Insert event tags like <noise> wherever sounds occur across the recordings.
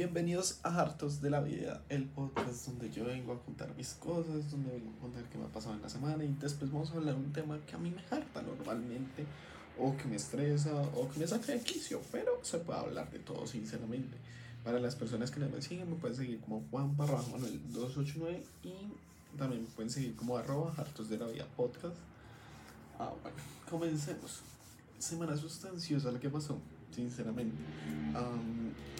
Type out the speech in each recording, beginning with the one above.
Bienvenidos a Hartos de la Vida, el podcast donde yo vengo a contar mis cosas, donde vengo a contar qué me ha pasado en la semana y después vamos a hablar de un tema que a mí me harta normalmente, o que me estresa, o que me saca de quicio, pero se puede hablar de todo sinceramente. Para las personas que no me siguen, me pueden seguir como Juan Barra Manuel 289 y también me pueden seguir como arroba Hartos de la Vida podcast. Ah, bueno, comencemos. Semana sustanciosa la que pasó sinceramente.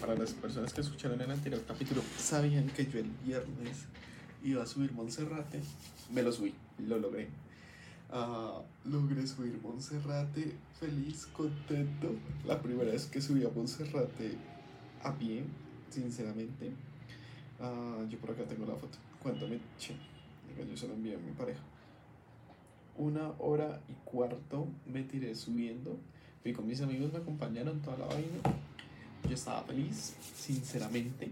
para las personas que escucharon el anterior capítulo, sabían que yo el viernes iba a subir Monserrate. Me lo subí, lo logré. Uh, logré subir Monserrate, feliz, contento. La primera vez que subí a Monserrate a pie, sinceramente. Uh, yo por acá tengo la foto. Cuánto me eché. Yo se lo envié a mi pareja. Una hora y cuarto me tiré subiendo Fui con mis amigos, me acompañaron toda la vaina. Yo estaba feliz, sinceramente.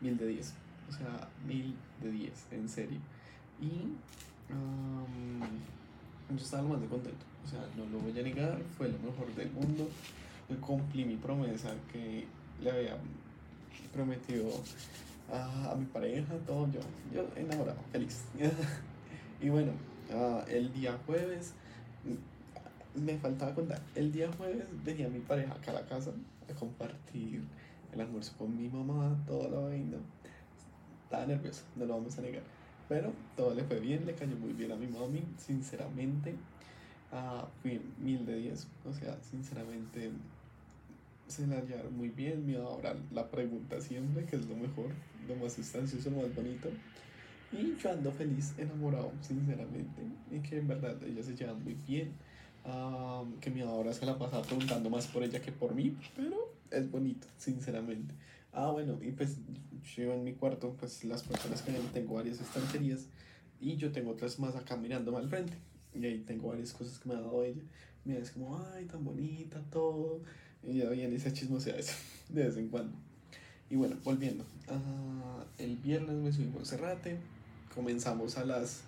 mil de diez. O sea, mil de diez, en serio. Y yo estaba lo más de contento. O sea, no lo voy a negar, fue lo mejor del mundo. Cumplí mi promesa que le había prometido a, mi pareja, todo yo. Yo enamorado, feliz. <laughs> y bueno, ah, el día jueves me faltaba contar. El día jueves venía mi pareja acá a la casa a compartir el almuerzo con mi mamá, toda la vaina. Estaba nervioso, no lo vamos a negar. Pero todo le fue bien, le cayó muy bien a mi mami, sinceramente. Uh, fui mil de diez, o sea, sinceramente se la llevaron muy bien. Me ahora la pregunta siempre, que es lo mejor, lo más sustancioso, lo más bonito. Y yo ando feliz, enamorado, sinceramente. Y que en verdad ellas se llevan muy bien que mi ahora se la pasa preguntando más por ella que por mí, pero es bonito, sinceramente. Ah, bueno, y pues yo en mi cuarto, pues las personas que tengo varias estanterías y yo tengo otras más acá mirándome al frente. Y ahí tengo varias cosas que me ha dado ella. Mira, es como, ay, tan bonita, todo. Y ya viene ese chismosea eso <laughs> de vez en cuando. Y bueno, volviendo. Uh, el viernes me subimos a Cerrate. Comenzamos a las.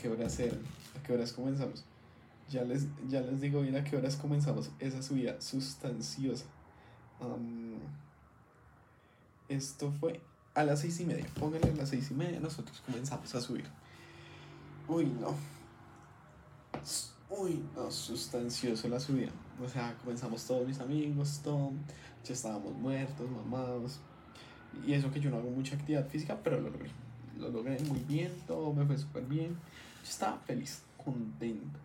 ¿Qué horas eran? ¿A qué horas comenzamos? Ya les, ya les digo bien a qué horas comenzamos esa subida sustanciosa. esto fue a las seis y media. Pónganle a las seis y media, nosotros comenzamos a subir. Uy, no. Uy, no, sustancioso la subida. O sea, comenzamos todos mis amigos, todo. Ya estábamos muertos, mamados. Y eso que yo no hago mucha actividad física, pero lo logré. Lo logré muy bien, todo me fue súper bien. Yo estaba feliz, contento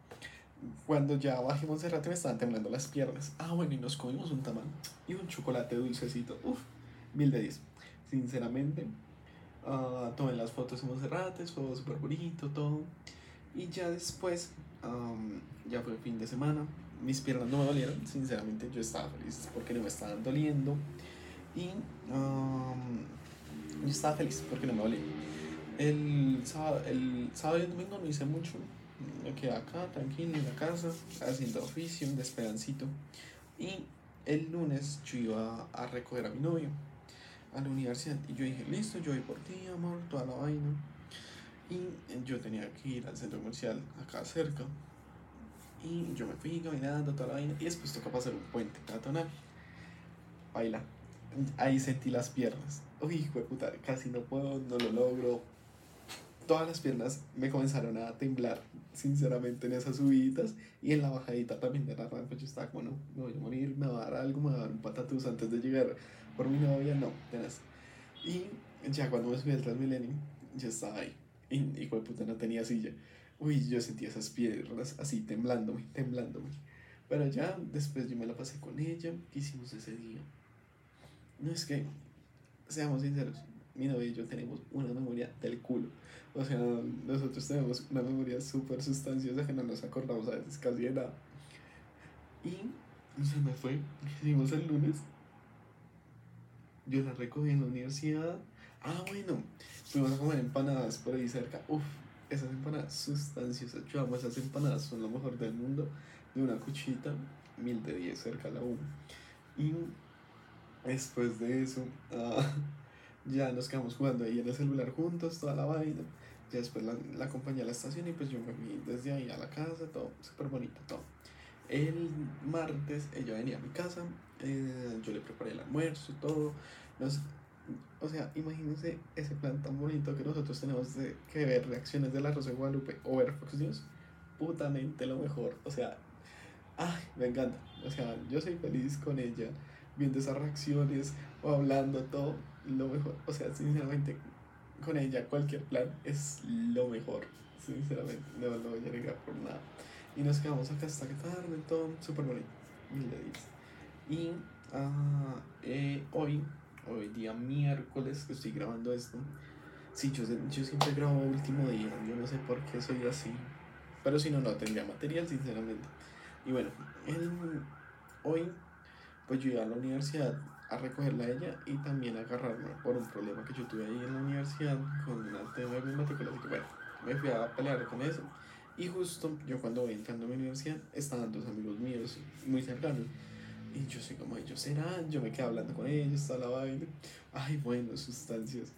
cuando ya bajé Cerrate me estaban temblando las piernas. Ah, bueno, y nos comimos un tamal y un chocolate dulcecito. Uf, mil de diez. Sinceramente, uh, tomé las fotos en Monserrate, fue súper bonito, todo. Y ya después, ya fue fin de semana. Mis piernas no me dolieron, sinceramente yo estaba feliz porque no me estaban doliendo. Y yo estaba feliz porque no me dolía. El sábado, el sábado y el domingo no hice mucho, me quedé acá tranquilo en la casa haciendo oficio, un despedancito. Y el lunes yo iba a recoger a mi novio a la universidad y yo dije, listo, yo voy por ti, amor, toda la vaina. Y yo tenía que ir al centro comercial acá cerca. Y yo me fui caminando toda la vaina y después toca pasar un puente peatonal. Baila. Ahí sentí las piernas. Uy, hijo de puta, casi no puedo, no lo logro todas las piernas me comenzaron a temblar, sinceramente, en esas subidas y en la bajadita también de la rampa. Yo estaba como, no, me voy a morir, me va a dar algo, me va a dar un patatús antes de llegar por mi novia, no, tenés. Y ya cuando me subí al Transmilenio, ya estaba ahí. Y, y puta, no tenía silla. Uy, yo sentía esas piernas así temblándome, temblándome. Pero ya después yo me la pasé con ella. ¿Qué hicimos ese día? No es que, seamos sinceros, mi novia y yo tenemos una memoria del culo. O sea, nosotros tenemos una memoria súper sustanciosa que no nos acordamos a veces casi de nada. Y se me fue, hicimos el lunes. Yo la recogí en la universidad. Ah, bueno, fuimos a comer empanadas por ahí cerca. Uf, esas empanadas sustanciosas. Yo amo esas empanadas, son lo mejor del mundo. De una cuchita, mil de diez cerca a la U. Y después de eso, ah, ya nos quedamos jugando ahí en el celular juntos, toda la vaina. Ya después la, acompañé a la estación y pues yo me fui desde ahí a la casa, todo súper bonito, todo. El martes ella venía a mi casa, eh, yo le preparé el almuerzo y todo. Nos, o sea, imagínense ese plan tan bonito que nosotros tenemos de que ver reacciones de la Rosa de Guadalupe o ver Fox News. Putamente lo mejor. O sea, ay, me encanta. O sea, yo soy feliz con ella, viendo esas reacciones o hablando todo. Lo mejor. O sea, sinceramente, con ella cualquier plan es lo mejor. Sinceramente, no lo voy a negar por nada. Y nos quedamos acá hasta que tarde, todo súper bonito. Mil Y uh, eh, hoy, hoy día miércoles que estoy grabando esto. Sí, yo, yo siempre grabo último día, yo no sé por qué soy así. Pero si no, no tendría material, sinceramente. Y bueno, el, hoy pues yo iba a la universidad a recogerla a ella y también agarrarme por un problema que yo tuve ahí en la universidad con un tema de mi matrícula. Así que bueno, me fui a pelear con eso. Y justo yo cuando voy entrando a mi universidad estaban dos amigos míos muy cercanos. Y yo soy como ellos serán, yo me quedé hablando con ellos, toda la vaina. Ay, bueno, sustancias.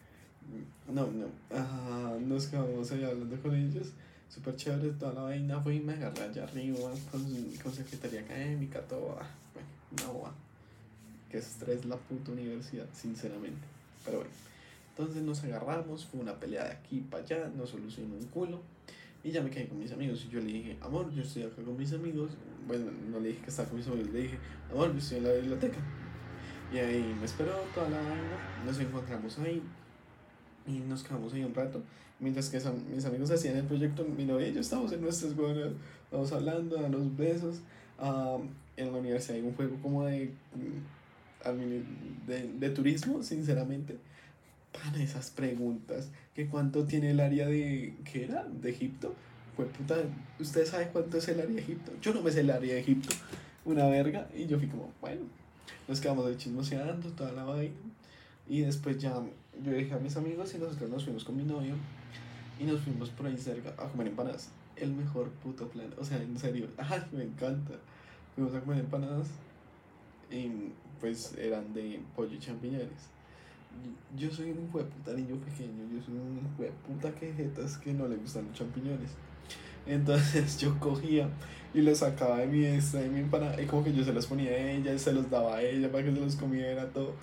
No, no, ah, nos quedamos ahí hablando con ellos. Súper chévere toda la vaina. Fui y me agarré allá arriba con, con secretaría académica, todo. Ah, bueno, no, que estrés la puta universidad, sinceramente. Pero bueno, entonces nos agarramos, fue una pelea de aquí para allá, nos solucionó un culo. Y ya me quedé con mis amigos. Y yo le dije, amor, yo estoy acá con mis amigos. Bueno, no le dije que estaba con mis amigos, le dije, amor, yo estoy en la biblioteca. Y ahí me esperó toda la vaina. Nos encontramos ahí. Y nos quedamos ahí un rato. Mientras que mis amigos hacían el proyecto, mi novia y yo estábamos en nuestras buenas. Vamos hablando, los besos. en la universidad hay un juego como de, de, de turismo, sinceramente para esas preguntas. ¿Que cuánto tiene el área de. ¿Qué era? ¿De Egipto? Pues puta, ¿usted sabe cuánto es el área de Egipto? Yo no me sé el área de Egipto. Una verga. Y yo fui como, bueno. Nos quedamos de chismoseando, toda la vaina. Y después ya yo dije a mis amigos y nosotros nos fuimos con mi novio. Y nos fuimos por ahí cerca a comer empanadas. El mejor puto plan. O sea, en serio. <laughs> Ay, me encanta. Fuimos a comer empanadas. Y pues eran de pollo y champiñones yo soy un puta niño pequeño, yo soy un puta quejetas que no le gustan los champiñones. Entonces yo cogía y los sacaba de mi extra, de mi empanada, y como que yo se los ponía a ella se los daba a ella para que se los comiera todo,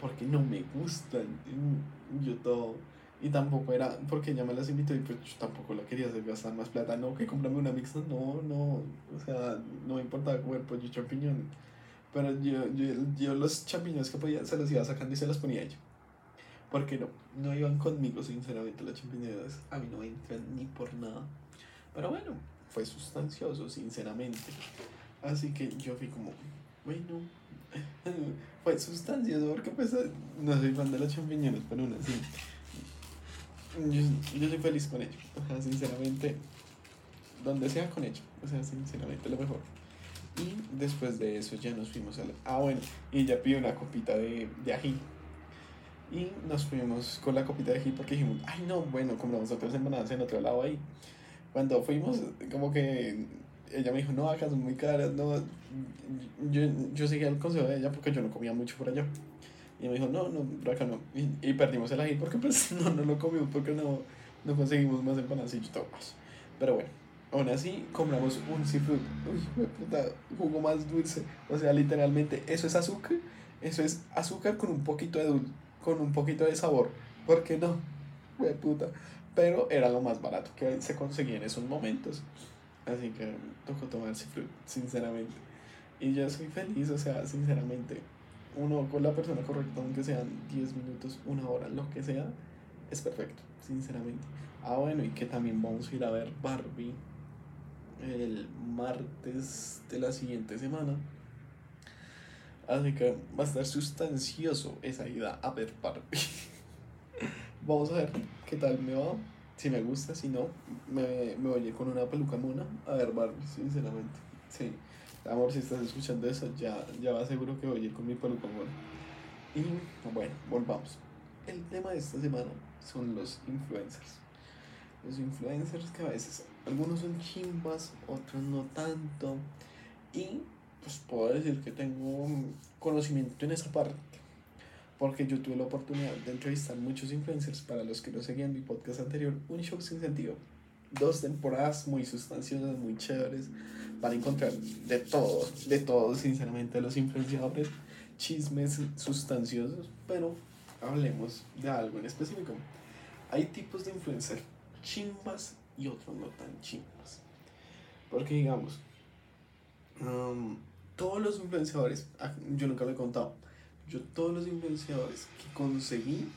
porque no me gustan, yo todo. Y tampoco era, porque ella me las invitó y pues yo tampoco la quería hacer gastar más plata, no, que comprarme una mixta, no, no, o sea, no me importaba comer pollo y champiñones. Pero yo, yo, yo los champiñones que podía se los iba sacando y se los ponía ella. Porque no, no iban conmigo, sinceramente, las champiñones. A mí no entran ni por nada. Pero bueno, fue sustancioso, sinceramente. Así que yo fui como, bueno, <laughs> fue sustancioso porque pues no soy fan de las champiñones, pero aún así. Yo, yo soy feliz con ello. O sea, sinceramente, donde sea con ello. O sea, sinceramente, lo mejor. Y después de eso ya nos fuimos a la... Ah, bueno, y ya pidió una copita de, de ají y nos fuimos con la copita de ají porque dijimos, ay no, bueno, compramos otras empanadas en otro lado ahí. Cuando fuimos, como que ella me dijo, no, acá son muy caras, no. Yo, yo seguía el consejo de ella porque yo no comía mucho por allá. Y me dijo, no, no, por acá no. Y, perdimos el ají porque pues <laughs> no, no lo comimos porque no, no conseguimos más empanadas y todo más. Pero bueno, aún así compramos un seafood. Uy, puta, jugo más dulce. O sea, literalmente, eso es azúcar. Eso es azúcar con un poquito de dulce con un poquito de sabor. ¿Por qué no? De puta. Pero era lo más barato que se conseguía en esos momentos. Así que tocó tomar fruit, sinceramente. Y yo soy feliz, o sea, sinceramente. Uno con la persona correcta, aunque sean 10 minutos, una hora, lo que sea, es perfecto, sinceramente. Ah, bueno, y que también vamos a ir a ver Barbie el martes de la siguiente semana. Así que va a estar sustancioso esa ida a ver Barbie. <laughs> Vamos a ver qué tal me va. Si me gusta, si no, me, me voy a ir con una peluca mona a ver Barbie, sinceramente. Sí. Amor, si estás escuchando eso, ya, ya va seguro que voy a ir con mi peluca mona. Y bueno, volvamos. El tema de esta semana son los influencers. Los influencers que a veces algunos son chimbas, otros no tanto. Y pues puedo decir que tengo conocimiento en esa parte. Porque yo tuve la oportunidad de entrevistar muchos influencers para los que no seguían mi podcast anterior, un show sin sentido. Dos temporadas muy sustanciosas, muy chéveres, van a encontrar de todo, de todo, sinceramente, los influenciadores, chismes sustanciosos, pero hablemos de algo en específico. Hay tipos de influencers chimbas y otros no tan chimbas. Porque digamos, um, todos los influenciadores, ah, yo nunca lo he contado, yo todos los influenciadores que conseguí,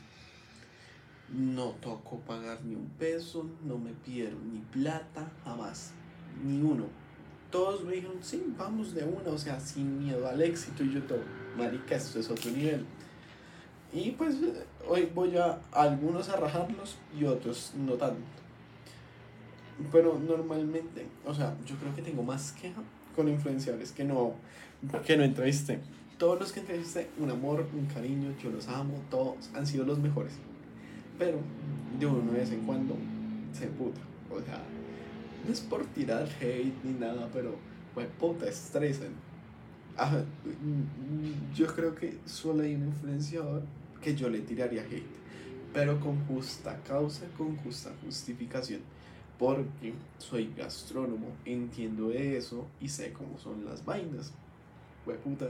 no tocó pagar ni un peso, no me pidieron ni plata, jamás, ni uno. Todos me dijeron, sí, vamos de una, o sea, sin miedo al éxito y yo todo, marica, esto es otro nivel. Y pues hoy voy a algunos a rajarlos y otros no tanto. Pero normalmente, o sea, yo creo que tengo más queja con influenciadores que no, que no entrevisté. Todos los que entrevisté, un amor, un cariño, yo los amo, todos han sido los mejores. Pero de uno de vez en cuando se puta. O sea, no es por tirar hate ni nada, pero pues puta, estresan. yo creo que solo hay un influenciador que yo le tiraría hate, pero con justa causa, con justa justificación porque soy gastrónomo, entiendo eso y sé cómo son las vainas. puta,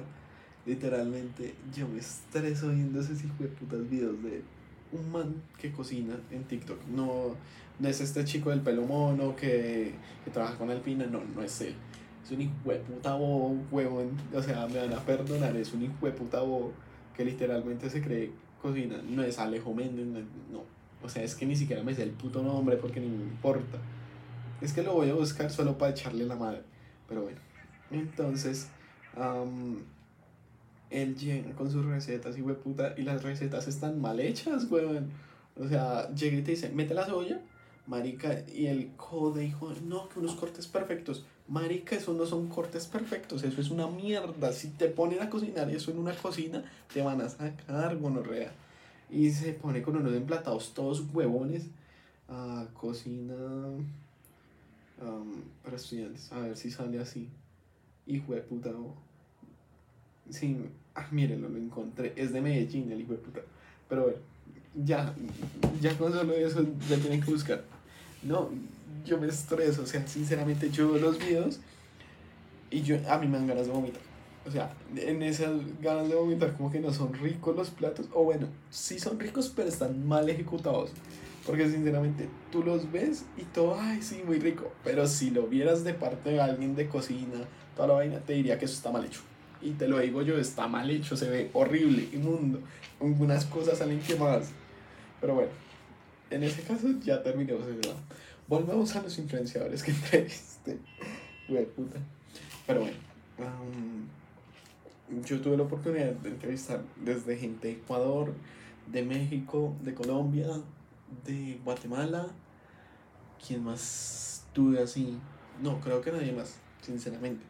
literalmente yo me estreso viendo esos putas videos de un man que cocina en TikTok. No, no es este chico del pelo mono que, que trabaja con Alpina, no, no es él. Es un hijo de puta bobo, huevón, o sea, me van a perdonar, es un hijo de puta bobo que literalmente se cree cocina. No es Alejo Méndez, no o sea, es que ni siquiera me sé el puto nombre porque ni me importa. Es que lo voy a buscar solo para echarle la madre. Pero bueno. Entonces, él llega con sus recetas y puta, y las recetas están mal hechas, weón. O sea, llega y te dice, mete la soya, marica, y el code dijo, no, que unos cortes perfectos. Marica, eso no son cortes perfectos, eso es una mierda. Si te ponen a cocinar eso en una cocina, te van a sacar gonorrea y se pone con unos emplatados todos huevones a cocina para estudiantes. A ver si sale así. Hijo de puta. Sí, ah, mírenlo, lo encontré. Es de Medellín, el hijo de puta. Pero bueno, ya, ya con solo eso ya tienen que buscar. No, yo me estreso, o sea, sinceramente yo los videos y yo, a mí me dan ganas de vomitar. O sea, en esas ganas de vomitar como que no son ricos los platos. O bueno, sí son ricos, pero están mal ejecutados. Porque sinceramente tú los ves y todo, ay, sí, muy rico. Pero si lo vieras de parte de alguien de cocina, toda la vaina, te diría que eso está mal hecho. Y te lo digo yo, está mal hecho, se ve horrible, inmundo. Algunas cosas salen quemadas. Pero bueno, en ese caso ya terminemos de Volvemos a los influenciadores que <laughs> entrevisté. Pero bueno yo tuve la oportunidad de entrevistar desde gente de Ecuador, de México, de Colombia, de Guatemala. ¿Quién más tuve así? No, creo que nadie más, sinceramente.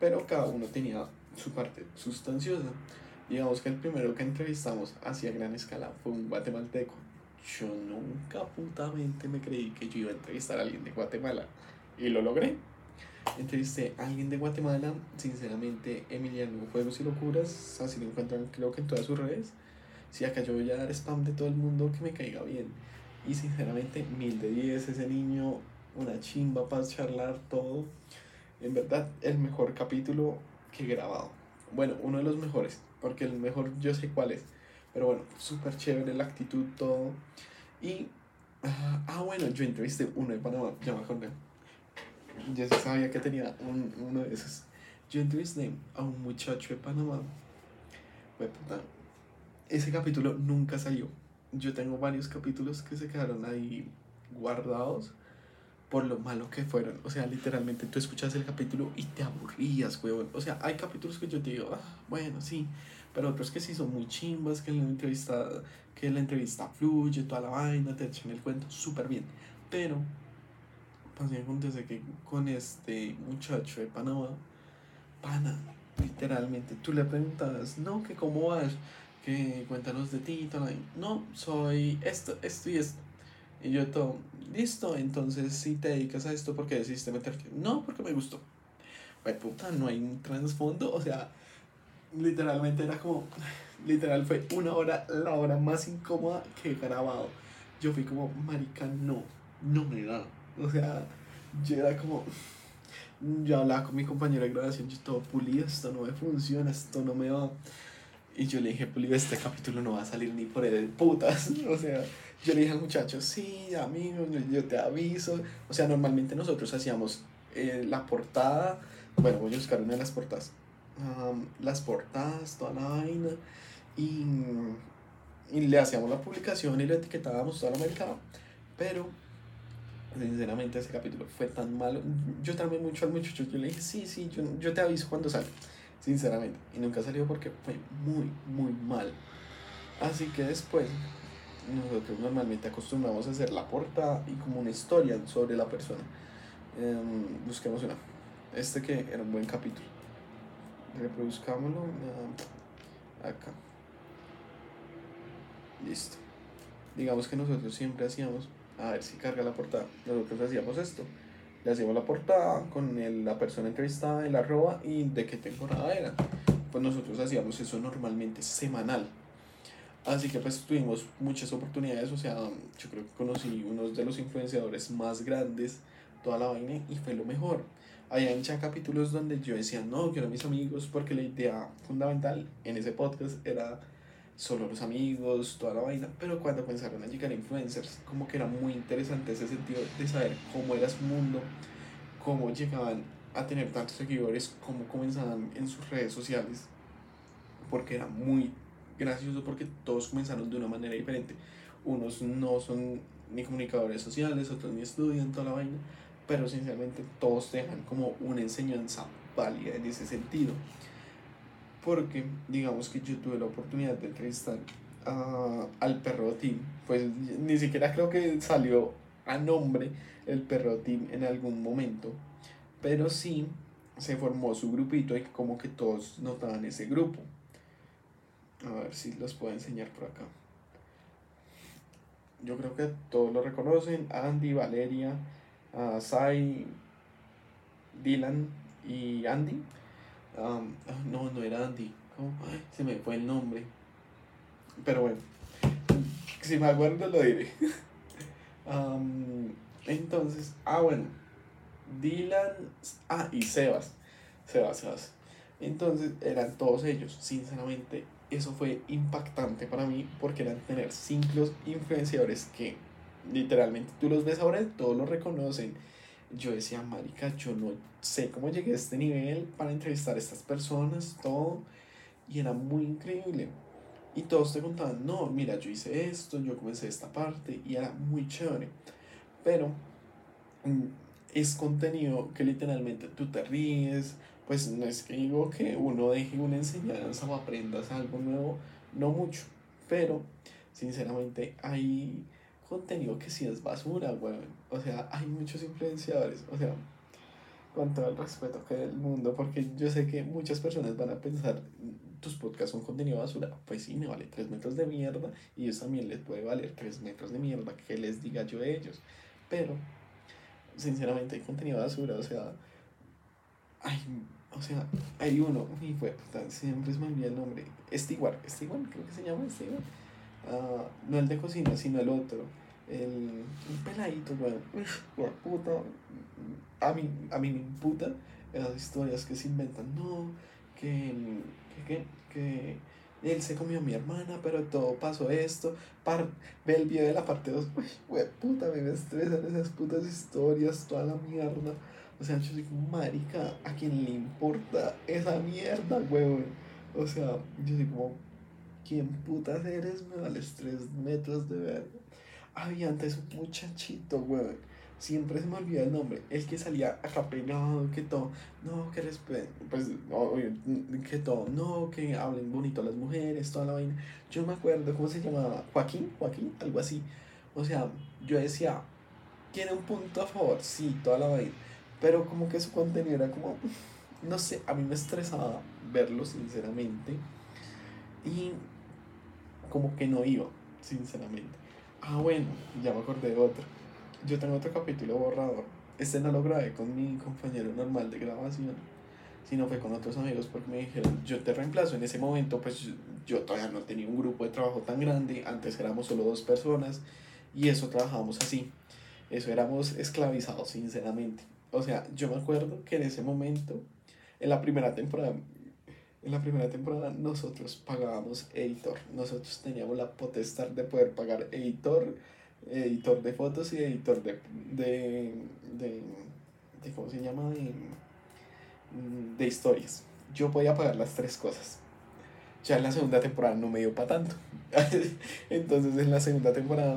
Pero cada uno tenía su parte sustanciosa. Digamos que el primero que entrevistamos hacia gran escala fue un guatemalteco. Yo nunca putamente me creí que yo iba a entrevistar a alguien de Guatemala. Y lo logré. Entrevisté a alguien de Guatemala, sinceramente, Emiliano Juegos y Locuras, así lo encuentran creo que en todas sus redes. Si acá yo voy a dar spam de todo el mundo que me caiga bien. Y sinceramente, mil de diez, ese niño, una chimba para charlar todo. En verdad, el mejor capítulo que he grabado. Bueno, uno de los mejores, porque el mejor yo sé cuál es. Pero bueno, súper chévere la actitud, todo. Y, ah, ah, bueno, yo entrevisté uno de Panamá, ya me acordé yo sabía que tenía un, uno de esos. Yo entrevisté a un muchacho de Panamá. Ese capítulo nunca salió. Yo tengo varios capítulos que se quedaron ahí guardados por lo malo que fueron. O sea, literalmente tú escuchas el capítulo y te aburrías, huevón. O sea, hay capítulos que yo te digo, ah, bueno, sí. Pero otros que sí son muy chimbas, que la entrevista, que la entrevista fluye, toda la vaina, te echan el cuento súper bien. Pero pasé acontece que con este muchacho de Panamá, pana, literalmente, tú le preguntas, no, que cómo vas, que cuéntanos de ti, no, soy esto, esto y esto. Y yo todo, listo, entonces si te dedicas a esto porque decidiste meterte, no, porque me gustó. Pues puta, no hay un trasfondo, o sea, literalmente era como, literal fue una hora, la hora más incómoda que he grabado. Yo fui como, marica, no, no me da. O sea, yo era como, yo hablaba con mi compañero de grabación, yo todo pulido, esto no me funciona, esto no me va. Y yo le dije, pulido, este capítulo no va a salir ni por el putas. <laughs> O sea, yo le dije al muchacho, sí, amigo, yo te aviso. O sea, normalmente nosotros hacíamos eh, la portada, bueno, voy a buscar una de las portadas. las portadas, toda la vaina. Y, y le hacíamos la publicación y le etiquetábamos toda la mercado. Pero sinceramente ese capítulo fue tan malo. Yo también mucho al muchacho, yo le dije, sí, sí, yo, yo te aviso cuando salga, sinceramente. Y nunca salió porque fue muy, muy mal. Así que después, nosotros normalmente acostumbramos a hacer la portada y como una historia sobre la persona. Um, busquemos una. Este que era un buen capítulo. Reproduzcámoslo. acá. Listo. Digamos que nosotros siempre hacíamos a ver si carga la portada. Nosotros hacíamos esto. Le hacíamos la portada con el, la persona entrevistada, el arroba y de qué temporada era. Pues nosotros hacíamos eso normalmente semanal. Así que pues tuvimos muchas oportunidades, o sea, yo creo que conocí unos de los influenciadores más grandes, toda la vaina, y fue lo mejor. Había ya capítulos donde yo decía, no, quiero a mis amigos, porque la idea fundamental en ese podcast era solo los amigos, toda la vaina, pero cuando comenzaron a llegar influencers, como que era muy interesante ese sentido de saber cómo era su mundo, cómo llegaban a tener tantos seguidores, cómo comenzaban en sus redes sociales, porque era muy gracioso porque todos comenzaron de una manera diferente. Unos no son ni comunicadores sociales, otros ni estudian toda la vaina, pero sinceramente todos dejan como una enseñanza válida en ese sentido porque digamos que yo tuve la oportunidad de entrevistar al perro team, pues ni siquiera creo que salió a nombre el perro team en algún momento, pero sí se formó su grupito y como que todos notaban ese grupo. A ver si los puedo enseñar por acá. Yo creo que todos lo reconocen. Andy, Valeria, uh, Sai, Dylan y Andy Ah, no, no era Andy. se me fue el nombre. Pero bueno, si me acuerdo lo diré. <laughs> entonces, ah, bueno. Dylan. Ah, y Sebas. Sebas, Sebas. Entonces eran todos ellos. Sinceramente, eso fue impactante para mí porque eran tener cinco influenciadores que literalmente tú los ves ahora, todos los reconocen yo decía, marica, yo no sé cómo llegué a este nivel para entrevistar a estas personas, todo, y era muy increíble. Y todos te contaban, no, mira, yo hice esto, yo comencé esta parte, y era muy chévere. Pero mm, es contenido que literalmente tú te ríes, pues no es que digo que uno deje una enseñanza o aprendas algo nuevo, no mucho, pero sinceramente hay contenido que sí es basura, weón. O sea, hay muchos influenciadores, o sea, con todo el respeto que del mundo, porque yo sé que muchas personas van a pensar, tus podcasts son contenido basura, pues sí, me vale 3 metros de mierda y eso también les puede valer 3 metros de mierda, que les diga yo a ellos. Pero, sinceramente, hay contenido basura, o sea, hay, o sea, hay uno, y fue, siempre se me olvida el nombre, Stewart, Stewart, creo que se llama Stewart Ah, no el de cocina, sino el otro. El, un peladito, weón. puta. A mí, a mí me imputa esas historias que se inventan. No, que, que, que, él se comió a mi hermana, pero todo pasó esto. Par, ve el video de la parte 2. Uy, puta, me estresan esas putas historias, toda la mierda. O sea, yo soy como marica, ¿a quién le importa esa mierda, weón? O sea, yo soy como, ¿quién putas eres? Me vales tres metros de verga. Había antes un muchachito, weón. Siempre se me olvida el nombre. El que salía acá que todo. No, que respeto. Pues, que todo. No, que hablen bonito a las mujeres, toda la vaina. Yo me acuerdo, ¿cómo se llamaba? Joaquín, Joaquín, algo así. O sea, yo decía, tiene un punto a favor, sí, toda la vaina. Pero como que su contenido era como, no sé, a mí me estresaba verlo, sinceramente. Y como que no iba, sinceramente. Ah, bueno, ya me acordé de otro. Yo tengo otro capítulo borrador. Este no lo grabé con mi compañero normal de grabación, sino fue con otros amigos porque me dijeron, yo te reemplazo. En ese momento, pues yo, todavía no tenía un grupo de trabajo tan grande. Antes éramos solo dos personas y eso trabajábamos así. Eso éramos esclavizados, sinceramente. O sea, yo me acuerdo que en ese momento, en la primera temporada, en la primera temporada nosotros pagábamos editor. Nosotros teníamos la potestad de poder pagar editor, editor de fotos y editor de, de, de, de ¿cómo se llama? De, de historias. Yo podía pagar las tres cosas. Ya en la segunda temporada no me dio para tanto. <laughs> Entonces en la segunda temporada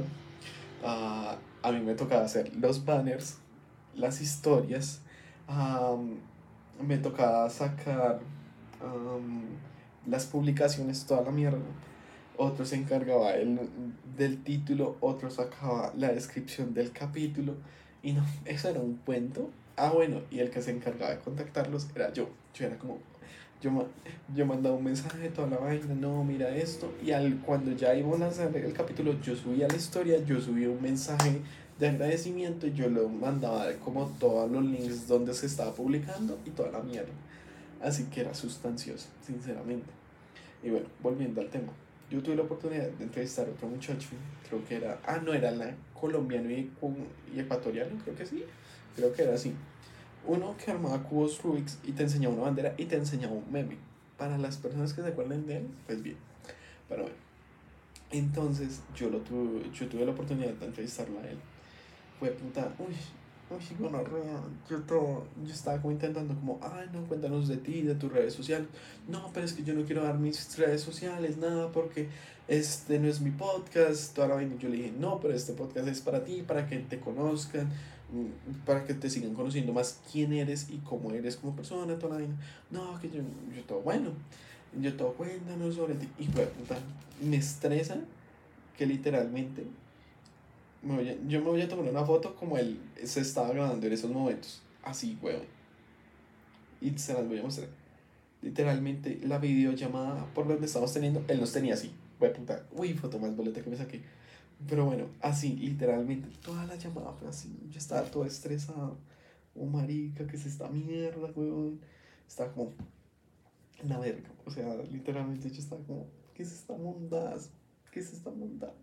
uh, a mí me tocaba hacer los banners, las historias, me tocaba sacar las publicaciones, toda la mierda. Otro se encargaba el, del título, otro sacaba la descripción del capítulo. Y no, <laughs> eso era un cuento. Ah, bueno, y el que se encargaba de contactarlos era yo. Yo era como, yo, yo mandaba un mensaje, toda la vaina, no, mira esto. Y al, cuando ya iba a lanzar el capítulo, yo subía la historia, yo subía un mensaje de agradecimiento yo lo mandaba como todos los links donde se estaba publicando y toda la mierda. Así que era sustancioso, sinceramente. Y bueno, volviendo al tema. Yo tuve la oportunidad de entrevistar a otro muchacho, creo que era, ah, no, era la colombiano y, ecuatoriano, creo que sí, creo que era así. Uno que armaba cubos Rubik's y te enseñaba una bandera y te enseñaba un meme. Para las personas que se acuerden de él, pues bien. Pero bueno. Entonces yo, lo tuve, yo tuve la oportunidad de entrevistarlo a él. Fue puta, uy, Gonorrea, yo todo, yo estaba como intentando como, ay, no, cuéntanos de ti, de tus redes sociales. No, pero es que yo no quiero dar mis redes sociales, nada, porque este no es mi podcast. Toda la vaina, yo le dije, no, pero este podcast es para ti, para que te conozcan, mm, para que te sigan conociendo más quién eres y cómo eres como persona, toda la vaina. No, que yo, yo todo, bueno, yo todo, cuéntanos sobre ti. Y puta, me estresa que literalmente yo me voy a tomar una foto como él se estaba grabando en esos momentos. Así, weón. Y se las voy a mostrar. Literalmente, la videollamada por donde estamos teniendo, él nos tenía así. Voy puta. Uy, foto más boleta que me saqué. Pero bueno, así, literalmente, toda la llamada fue así. Yo estaba todo estresado. Oh, marica, que es esta mierda, weón. Estaba como. La verga. O sea, literalmente yo estaba como. ¿Qué es esta mundaz? ¿Qué es esta mundaz?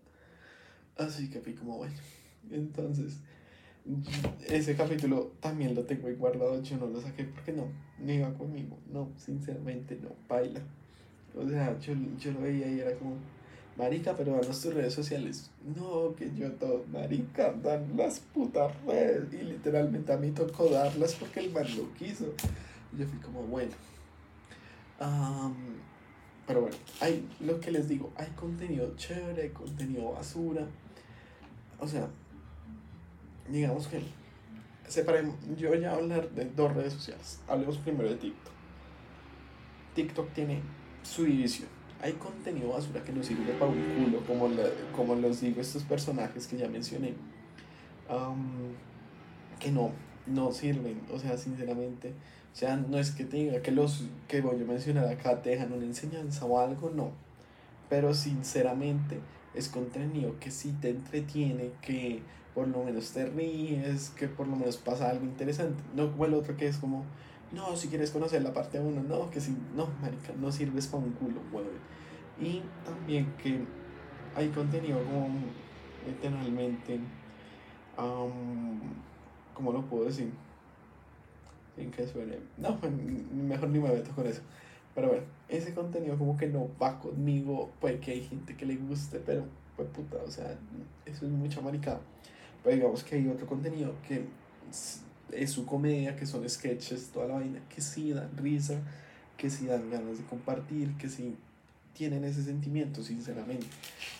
Así que fui como, bueno. Entonces, ese capítulo también lo tengo ahí guardado. Yo no lo saqué porque no, no iba conmigo. No, sinceramente no, baila. O sea, yo, lo veía y era como, Marica, pero danos tus redes sociales. No, que yo todo, Marica, dan las putas redes. Y literalmente a mí tocó darlas porque el man lo quiso. Yo fui como, bueno. pero bueno, hay lo que les digo, hay contenido chévere, hay contenido basura o sea, digamos que separemos, yo voy a hablar de dos redes sociales. Hablemos primero de TikTok. TikTok tiene su división. Hay contenido basura que no sirve para un culo, como, la, como los digo estos personajes que ya mencioné, que no, no sirven, o sea, sinceramente. O sea, no es que te que los que voy a mencionar acá te dejan una enseñanza o algo, no. Pero sinceramente, es contenido que sí te entretiene, que por lo menos te ríes, que por lo menos pasa algo interesante. No como el otro que es como, no, si quieres conocer la parte 1, no, que si, no, marica, no sirves para un culo, weón. Y también que hay contenido como literalmente, um, ¿cómo lo puedo decir? Sin que suene, no, mejor ni me meto con eso. Pero bueno, ese contenido como que no va conmigo, puede que hay gente que le guste, pero pues puta, o sea, eso es mucha maricada. Pero digamos que hay otro contenido que es su comedia, que son sketches, toda la vaina, que sí dan risa, que sí dan ganas de compartir, que sí tienen ese sentimiento, sinceramente.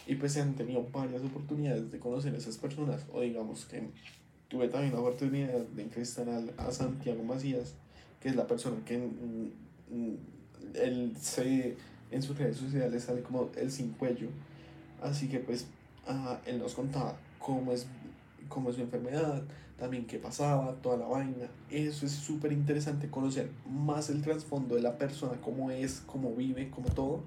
Y pues se han tenido varias oportunidades de conocer a esas personas, o digamos que tuve también la oportunidad de entrevistar a, a Santiago Macías, que es la persona que él se, en sus redes sociales sale como el sin cuello. Así que pues él nos contaba cómo es, cómo es su enfermedad, también qué pasaba, toda la vaina. Eso es súper interesante conocer más el trasfondo de la persona, cómo es, cómo vive, cómo todo,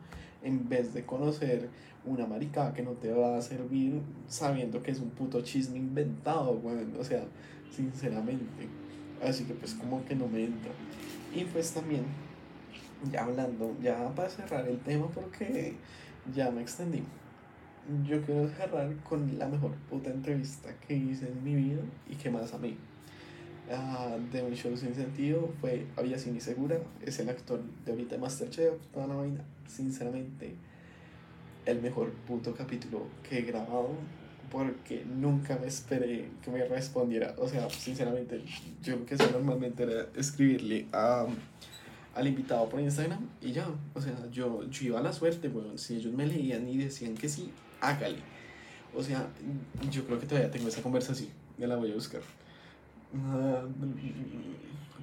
en vez de conocer una maricada que no te va a servir sabiendo que es un puto chisme inventado, bueno, o sea, sinceramente. Así que pues como que no me entra. Y pues también ya hablando, ya para cerrar el tema porque ya me extendí. Yo quiero cerrar con la mejor puta entrevista que hice en mi vida y que más a mí. uh, de un show sin sentido fue Aviación Insegura. Es el actor de ahorita Masterchef, toda la vaina. Sinceramente, el mejor puto capítulo que he grabado porque nunca me esperé que me respondiera. O sea, sinceramente, yo lo que hacía normalmente era escribirle a, al invitado por Instagram y ya. O sea, yo, yo iba a la suerte, weón. Si ellos me leían y decían que sí, hágale. O sea, yo creo que todavía tengo esa conversación. Ya la voy a buscar. Uh,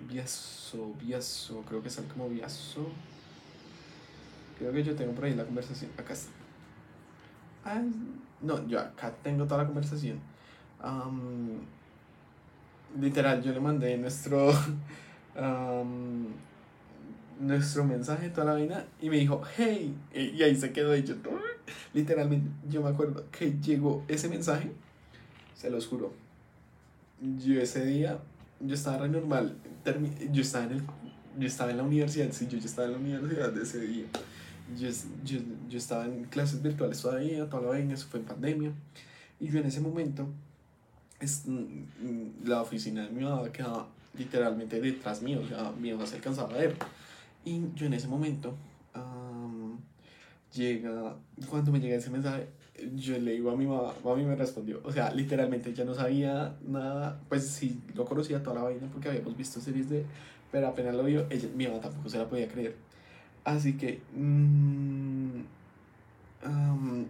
Viaso, Viaso, creo que sale como Viaso. Creo que yo tengo por ahí la conversación. Acá está. Ah, no, yo acá tengo toda la conversación. literal, yo le mandé nuestro. <laughs> nuestro mensaje, toda la vaina, y me dijo, hey, y ahí se quedó hecho. Literalmente, yo me acuerdo que llegó ese mensaje, se los juro. Yo ese día, yo estaba re normal, yo estaba en el, yo estaba en la universidad, sí, yo, yo estaba en la universidad ese día yo, yo, yo estaba en clases virtuales todavía, toda la vaina, eso fue en pandemia. Y yo en ese momento, es, mm, mm, la oficina de mi mamá quedaba literalmente detrás mío, o sea, mi mamá se alcanzaba a ver. Y yo en ese momento, llega, cuando me llega ese mensaje, yo le digo a mi mamá, mami me respondió, o sea, literalmente ya no sabía nada, pues sí, lo conocía toda la vaina porque habíamos visto series de, pero apenas lo vio, ella, mi mamá tampoco se la podía creer. Así que, mmm,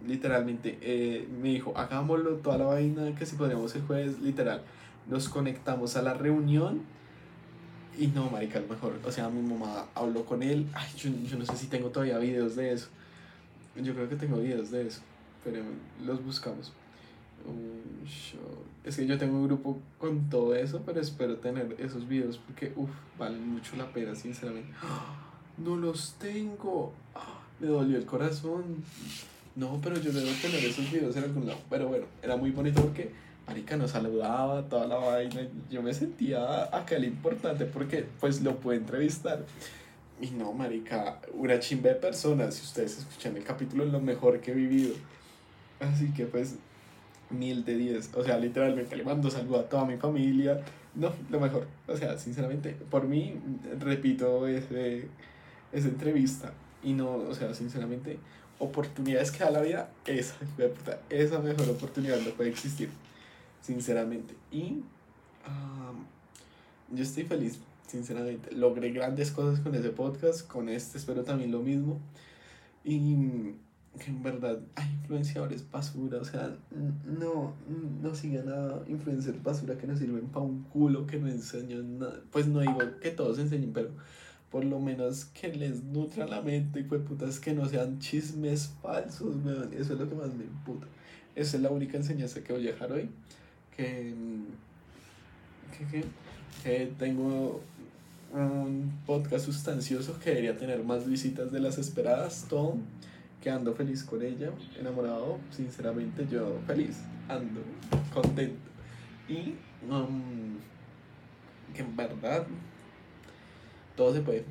literalmente, eh, me dijo, hagámoslo toda la vaina, que si podríamos el jueves, literal. Nos conectamos a la reunión y no, marica, mejor. O sea, mi mamá habló con él. Ay, yo, yo no sé si tengo todavía videos de eso. Yo creo que tengo videos de eso, pero los buscamos. es que yo tengo un grupo con todo eso, pero espero tener esos videos porque, uff, valen mucho la pena, sinceramente. ¡Ah! no los tengo. Ah, me dolió el corazón. No, pero yo debo tener esos videos en algún lado. Pero bueno, era muy bonito porque Marica nos saludaba, toda la vaina. Yo me sentía acá importante porque pues lo pude entrevistar. Y no, Marica, una chimba de personas. Si ustedes escuchan el capítulo, es lo mejor que he vivido. Así que pues, mil de diez. O sea, literalmente le mando saludo a toda mi familia. No, lo mejor. O sea, sinceramente, por mí, repito ese esa entrevista y no, o sea, sinceramente, oportunidades que da la vida, esa, esa mejor oportunidad no puede existir, sinceramente. Y yo estoy feliz, sinceramente. Logré grandes cosas con ese podcast, con este espero también lo mismo. Y que en verdad hay influenciadores basura, o sea, no, no sigan a influencers basura que no sirven para un culo, que no enseñan nada. Pues no digo que todos enseñen, pero por lo menos que les nutra la mente y pues putas que no sean chismes falsos, Eso es lo que más me imputa. Esa es la única enseñanza que voy a dejar hoy. Que, que, que, tengo un podcast sustancioso que debería tener más visitas de las esperadas, todo, que ando feliz con ella, enamorado, sinceramente yo feliz, ando contento. Y um, que en verdad todo se puede,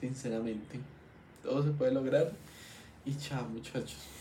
sinceramente. Todo se puede lograr. Y chao, muchachos.